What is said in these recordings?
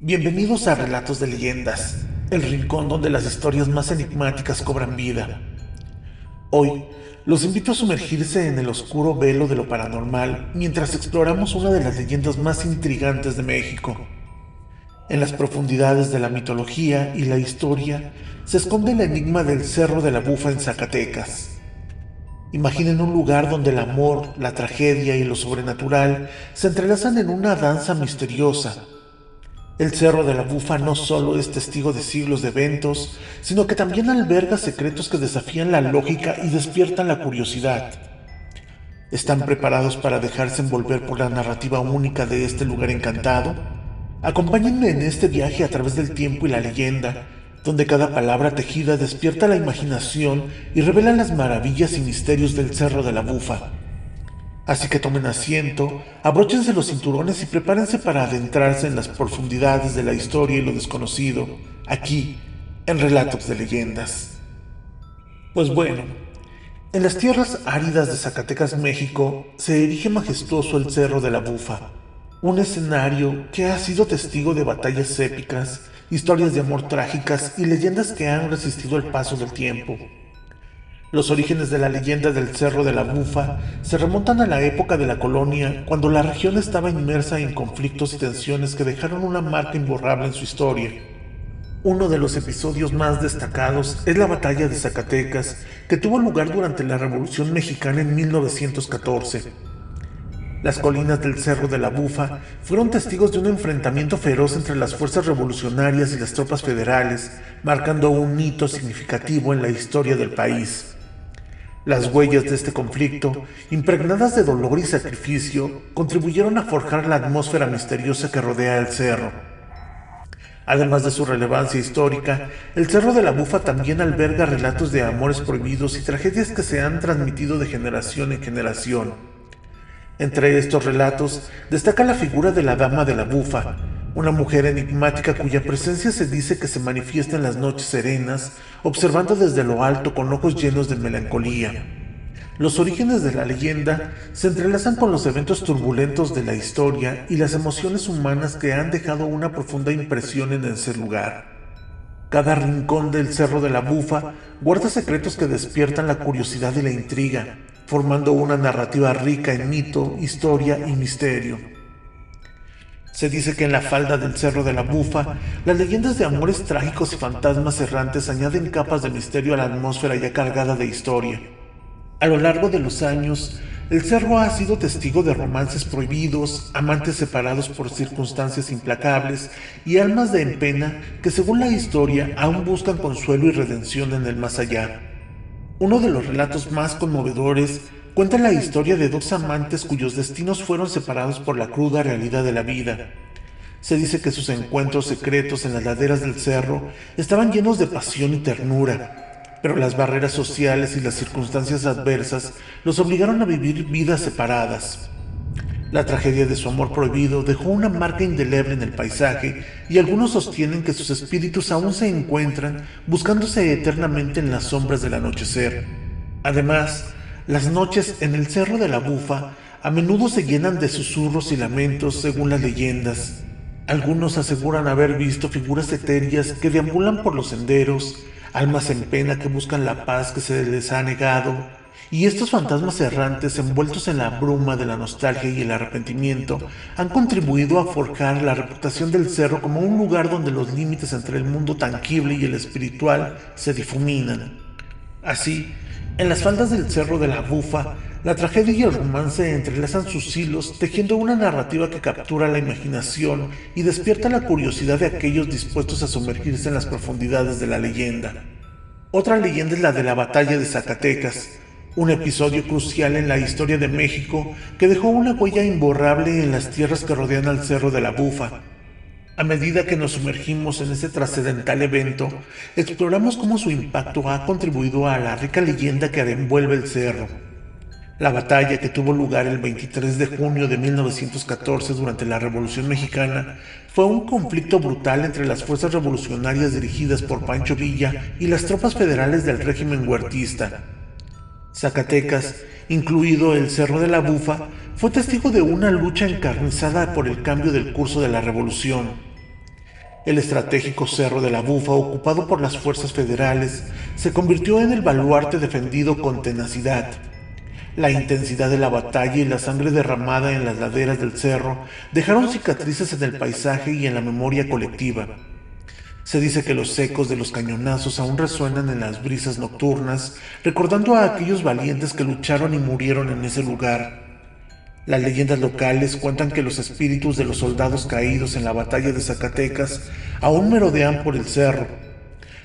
Bienvenidos a Relatos de Leyendas, el rincón donde las historias más enigmáticas cobran vida. Hoy los invito a sumergirse en el oscuro velo de lo paranormal mientras exploramos una de las leyendas más intrigantes de México. En las profundidades de la mitología y la historia se esconde el enigma del Cerro de la Bufa en Zacatecas. Imaginen un lugar donde el amor, la tragedia y lo sobrenatural se entrelazan en una danza misteriosa el Cerro de la Bufa no solo es testigo de siglos de eventos, sino que también alberga secretos que desafían la lógica y despiertan la curiosidad. ¿Están preparados para dejarse envolver por la narrativa única de este lugar encantado? Acompáñenme en este viaje a través del tiempo y la leyenda, donde cada palabra tejida despierta la imaginación y revela las maravillas y misterios del Cerro de la Bufa. Así que tomen asiento, abróchense los cinturones y prepárense para adentrarse en las profundidades de la historia y lo desconocido, aquí, en Relatos de Leyendas. Pues bueno, en las tierras áridas de Zacatecas, México, se erige majestuoso el Cerro de la Bufa, un escenario que ha sido testigo de batallas épicas, historias de amor trágicas y leyendas que han resistido el paso del tiempo. Los orígenes de la leyenda del Cerro de la Bufa se remontan a la época de la colonia, cuando la región estaba inmersa en conflictos y tensiones que dejaron una marca imborrable en su historia. Uno de los episodios más destacados es la batalla de Zacatecas, que tuvo lugar durante la Revolución Mexicana en 1914. Las colinas del Cerro de la Bufa fueron testigos de un enfrentamiento feroz entre las fuerzas revolucionarias y las tropas federales, marcando un hito significativo en la historia del país. Las huellas de este conflicto, impregnadas de dolor y sacrificio, contribuyeron a forjar la atmósfera misteriosa que rodea el cerro. Además de su relevancia histórica, el Cerro de la Bufa también alberga relatos de amores prohibidos y tragedias que se han transmitido de generación en generación. Entre estos relatos destaca la figura de la Dama de la Bufa, una mujer enigmática cuya presencia se dice que se manifiesta en las noches serenas, observando desde lo alto con ojos llenos de melancolía. Los orígenes de la leyenda se entrelazan con los eventos turbulentos de la historia y las emociones humanas que han dejado una profunda impresión en ese lugar. Cada rincón del Cerro de la Bufa guarda secretos que despiertan la curiosidad y la intriga, formando una narrativa rica en mito, historia y misterio. Se dice que en la falda del Cerro de la Bufa, las leyendas de amores trágicos y fantasmas errantes añaden capas de misterio a la atmósfera ya cargada de historia. A lo largo de los años, el cerro ha sido testigo de romances prohibidos, amantes separados por circunstancias implacables y almas de empena que según la historia aún buscan consuelo y redención en el más allá. Uno de los relatos más conmovedores cuenta la historia de dos amantes cuyos destinos fueron separados por la cruda realidad de la vida. Se dice que sus encuentros secretos en las laderas del cerro estaban llenos de pasión y ternura, pero las barreras sociales y las circunstancias adversas los obligaron a vivir vidas separadas. La tragedia de su amor prohibido dejó una marca indeleble en el paisaje y algunos sostienen que sus espíritus aún se encuentran buscándose eternamente en las sombras del anochecer. Además, las noches en el Cerro de la Bufa a menudo se llenan de susurros y lamentos según las leyendas. Algunos aseguran haber visto figuras etéreas que deambulan por los senderos, almas en pena que buscan la paz que se les ha negado, y estos fantasmas errantes envueltos en la bruma de la nostalgia y el arrepentimiento han contribuido a forjar la reputación del cerro como un lugar donde los límites entre el mundo tangible y el espiritual se difuminan. Así, en las faldas del Cerro de la Bufa, la tragedia y el romance entrelazan sus hilos, tejiendo una narrativa que captura la imaginación y despierta la curiosidad de aquellos dispuestos a sumergirse en las profundidades de la leyenda. Otra leyenda es la de la batalla de Zacatecas, un episodio crucial en la historia de México que dejó una huella imborrable en las tierras que rodean al Cerro de la Bufa. A medida que nos sumergimos en este trascendental evento, exploramos cómo su impacto ha contribuido a la rica leyenda que envuelve el cerro. La batalla que tuvo lugar el 23 de junio de 1914 durante la Revolución Mexicana fue un conflicto brutal entre las fuerzas revolucionarias dirigidas por Pancho Villa y las tropas federales del régimen huertista. Zacatecas, incluido el Cerro de la Bufa, fue testigo de una lucha encarnizada por el cambio del curso de la revolución. El estratégico Cerro de la Bufa, ocupado por las fuerzas federales, se convirtió en el baluarte defendido con tenacidad. La intensidad de la batalla y la sangre derramada en las laderas del cerro dejaron cicatrices en el paisaje y en la memoria colectiva. Se dice que los ecos de los cañonazos aún resuenan en las brisas nocturnas, recordando a aquellos valientes que lucharon y murieron en ese lugar. Las leyendas locales cuentan que los espíritus de los soldados caídos en la batalla de Zacatecas aún merodean por el cerro.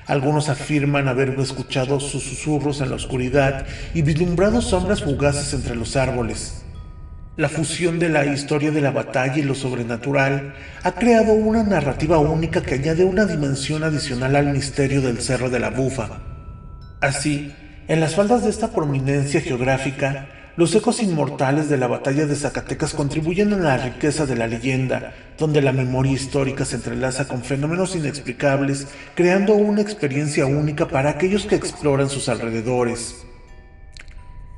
Algunos afirman haber escuchado sus susurros en la oscuridad y vislumbrado sombras fugaces entre los árboles. La fusión de la historia de la batalla y lo sobrenatural ha creado una narrativa única que añade una dimensión adicional al misterio del Cerro de la Bufa. Así, en las faldas de esta prominencia geográfica, los ecos inmortales de la batalla de Zacatecas contribuyen a la riqueza de la leyenda, donde la memoria histórica se entrelaza con fenómenos inexplicables, creando una experiencia única para aquellos que exploran sus alrededores.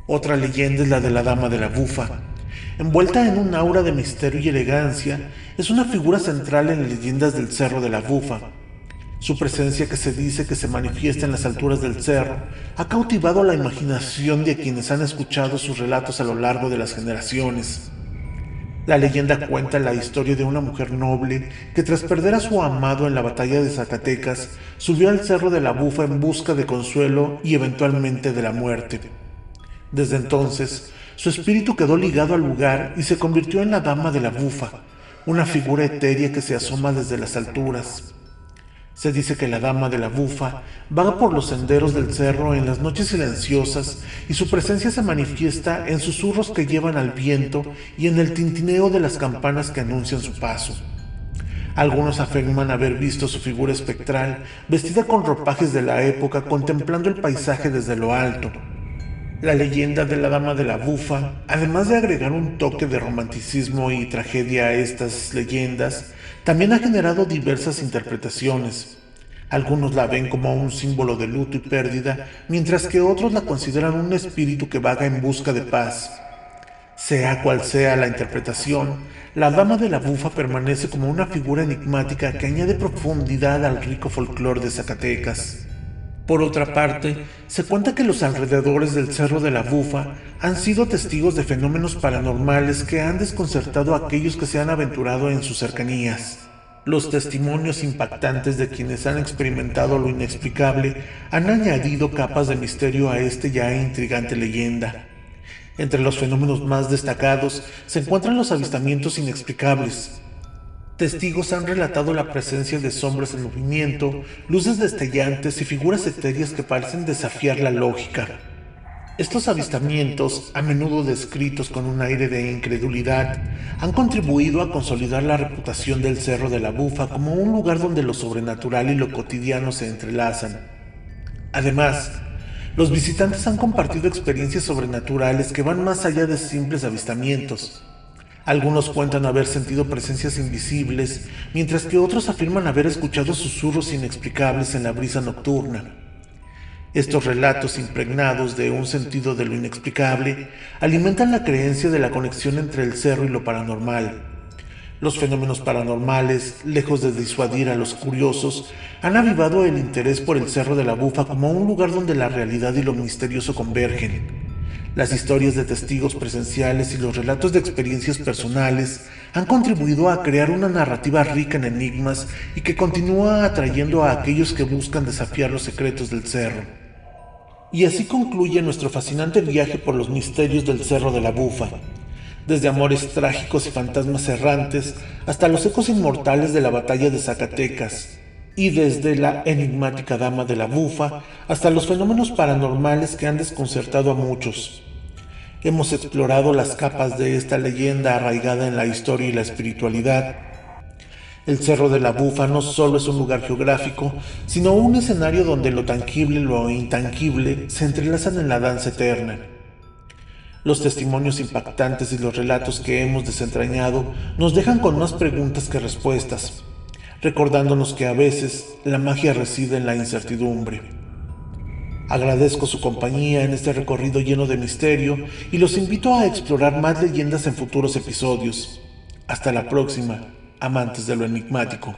Otra leyenda es la de la Dama de la Bufa. Envuelta en un aura de misterio y elegancia, es una figura central en las leyendas del Cerro de la Bufa, su presencia que se dice que se manifiesta en las alturas del cerro ha cautivado la imaginación de quienes han escuchado sus relatos a lo largo de las generaciones. La leyenda cuenta la historia de una mujer noble que tras perder a su amado en la batalla de Zacatecas, subió al cerro de la Bufa en busca de consuelo y eventualmente de la muerte. Desde entonces, su espíritu quedó ligado al lugar y se convirtió en la Dama de la Bufa, una figura etérea que se asoma desde las alturas. Se dice que la dama de la bufa vaga por los senderos del cerro en las noches silenciosas y su presencia se manifiesta en susurros que llevan al viento y en el tintineo de las campanas que anuncian su paso. Algunos afirman haber visto su figura espectral vestida con ropajes de la época contemplando el paisaje desde lo alto. La leyenda de la Dama de la Bufa, además de agregar un toque de romanticismo y tragedia a estas leyendas, también ha generado diversas interpretaciones. Algunos la ven como un símbolo de luto y pérdida, mientras que otros la consideran un espíritu que vaga en busca de paz. Sea cual sea la interpretación, la Dama de la Bufa permanece como una figura enigmática que añade profundidad al rico folclore de Zacatecas. Por otra parte, se cuenta que los alrededores del Cerro de la Bufa han sido testigos de fenómenos paranormales que han desconcertado a aquellos que se han aventurado en sus cercanías. Los testimonios impactantes de quienes han experimentado lo inexplicable han añadido capas de misterio a esta ya intrigante leyenda. Entre los fenómenos más destacados se encuentran los avistamientos inexplicables, Testigos han relatado la presencia de sombras en movimiento, luces destellantes y figuras etéreas que parecen desafiar la lógica. Estos avistamientos, a menudo descritos con un aire de incredulidad, han contribuido a consolidar la reputación del Cerro de la Bufa como un lugar donde lo sobrenatural y lo cotidiano se entrelazan. Además, los visitantes han compartido experiencias sobrenaturales que van más allá de simples avistamientos. Algunos cuentan haber sentido presencias invisibles, mientras que otros afirman haber escuchado susurros inexplicables en la brisa nocturna. Estos relatos impregnados de un sentido de lo inexplicable alimentan la creencia de la conexión entre el cerro y lo paranormal. Los fenómenos paranormales, lejos de disuadir a los curiosos, han avivado el interés por el Cerro de la Bufa como un lugar donde la realidad y lo misterioso convergen. Las historias de testigos presenciales y los relatos de experiencias personales han contribuido a crear una narrativa rica en enigmas y que continúa atrayendo a aquellos que buscan desafiar los secretos del cerro. Y así concluye nuestro fascinante viaje por los misterios del Cerro de la Bufa, desde amores trágicos y fantasmas errantes hasta los ecos inmortales de la batalla de Zacatecas, y desde la enigmática dama de la bufa hasta los fenómenos paranormales que han desconcertado a muchos. Hemos explorado las capas de esta leyenda arraigada en la historia y la espiritualidad. El Cerro de la Bufa no solo es un lugar geográfico, sino un escenario donde lo tangible y lo intangible se entrelazan en la danza eterna. Los testimonios impactantes y los relatos que hemos desentrañado nos dejan con más preguntas que respuestas recordándonos que a veces la magia reside en la incertidumbre. Agradezco su compañía en este recorrido lleno de misterio y los invito a explorar más leyendas en futuros episodios. Hasta la próxima, amantes de lo enigmático.